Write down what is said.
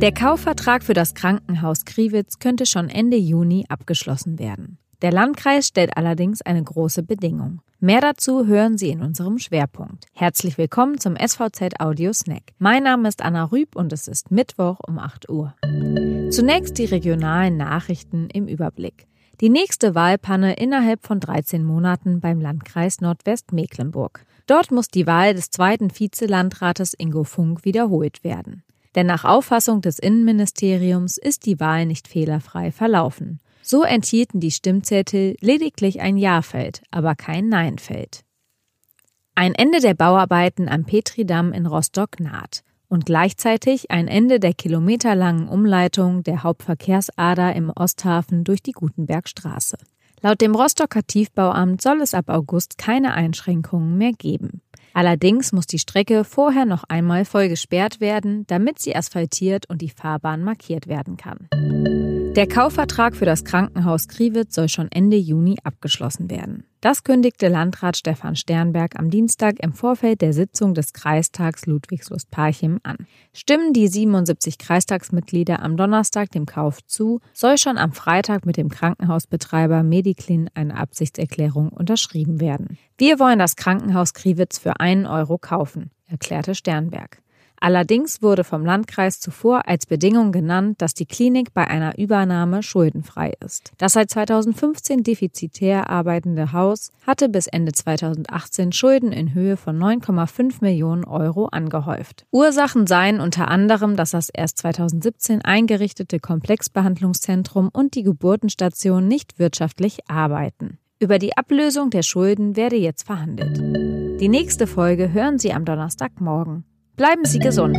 Der Kaufvertrag für das Krankenhaus Kriwitz könnte schon Ende Juni abgeschlossen werden. Der Landkreis stellt allerdings eine große Bedingung. Mehr dazu hören Sie in unserem Schwerpunkt. Herzlich willkommen zum SVZ Audio Snack. Mein Name ist Anna Rüb und es ist Mittwoch um 8 Uhr. Zunächst die regionalen Nachrichten im Überblick. Die nächste Wahlpanne innerhalb von 13 Monaten beim Landkreis Nordwestmecklenburg. Dort muss die Wahl des zweiten Vizelandrates Ingo Funk wiederholt werden. Denn nach Auffassung des Innenministeriums ist die Wahl nicht fehlerfrei verlaufen. So enthielten die Stimmzettel lediglich ein Ja-Feld, aber kein Nein-Feld. Ein Ende der Bauarbeiten am Petridamm in Rostock naht und gleichzeitig ein Ende der kilometerlangen Umleitung der Hauptverkehrsader im Osthafen durch die Gutenbergstraße. Laut dem Rostocker Tiefbauamt soll es ab August keine Einschränkungen mehr geben. Allerdings muss die Strecke vorher noch einmal voll gesperrt werden, damit sie asphaltiert und die Fahrbahn markiert werden kann. Der Kaufvertrag für das Krankenhaus Kriwitz soll schon Ende Juni abgeschlossen werden. Das kündigte Landrat Stefan Sternberg am Dienstag im Vorfeld der Sitzung des Kreistags Ludwigslust-Parchim an. Stimmen die 77 Kreistagsmitglieder am Donnerstag dem Kauf zu, soll schon am Freitag mit dem Krankenhausbetreiber Mediclin eine Absichtserklärung unterschrieben werden. Wir wollen das Krankenhaus Kriwitz für einen Euro kaufen, erklärte Sternberg. Allerdings wurde vom Landkreis zuvor als Bedingung genannt, dass die Klinik bei einer Übernahme schuldenfrei ist. Das seit 2015 defizitär arbeitende Haus hatte bis Ende 2018 Schulden in Höhe von 9,5 Millionen Euro angehäuft. Ursachen seien unter anderem, dass das erst 2017 eingerichtete Komplexbehandlungszentrum und die Geburtenstation nicht wirtschaftlich arbeiten. Über die Ablösung der Schulden werde jetzt verhandelt. Die nächste Folge hören Sie am Donnerstagmorgen. Bleiben Sie gesund.